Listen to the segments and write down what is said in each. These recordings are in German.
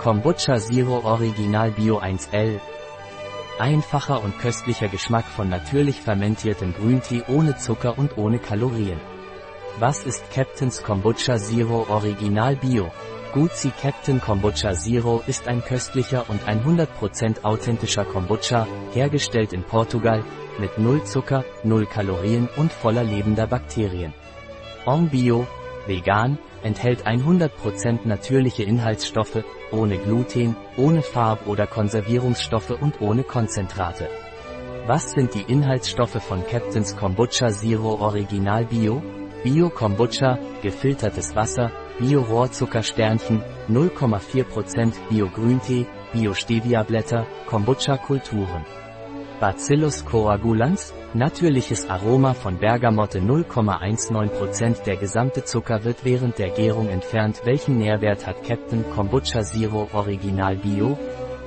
Kombucha Zero Original Bio 1L. Einfacher und köstlicher Geschmack von natürlich fermentiertem Grüntee ohne Zucker und ohne Kalorien. Was ist Captain's Kombucha Zero Original Bio? Gucci Captain Kombucha Zero ist ein köstlicher und 100% authentischer Kombucha, hergestellt in Portugal, mit null Zucker, null Kalorien und voller lebender Bakterien. On Bio, vegan, enthält 100% natürliche Inhaltsstoffe, ohne Gluten, ohne Farb- oder Konservierungsstoffe und ohne Konzentrate. Was sind die Inhaltsstoffe von Captain's Kombucha Zero Original Bio? Bio Kombucha, gefiltertes Wasser, Bio Rohrzuckersternchen, 0,4% Bio Grüntee, Bio Stevia Blätter, Kombucha Kulturen. Bacillus coagulans, natürliches Aroma von Bergamotte 0,19% Der gesamte Zucker wird während der Gärung entfernt. Welchen Nährwert hat Captain Kombucha Zero Original Bio?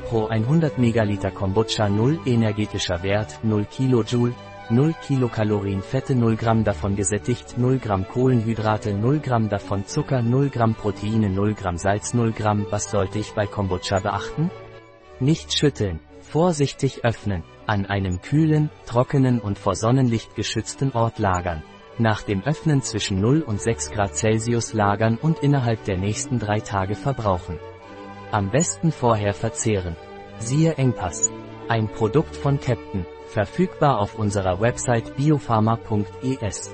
Pro 100 Megaliter Kombucha 0 energetischer Wert 0 Kilojoule, 0 Kilokalorien Fette 0 Gramm davon gesättigt 0 Gramm Kohlenhydrate 0 Gramm davon Zucker 0 Gramm Proteine 0 Gramm Salz 0 Gramm Was sollte ich bei Kombucha beachten? Nicht schütteln, vorsichtig öffnen, an einem kühlen, trockenen und vor Sonnenlicht geschützten Ort lagern. Nach dem Öffnen zwischen 0 und 6 Grad Celsius lagern und innerhalb der nächsten drei Tage verbrauchen. Am besten vorher verzehren. Siehe Engpass. Ein Produkt von Captain, verfügbar auf unserer Website biopharma.es.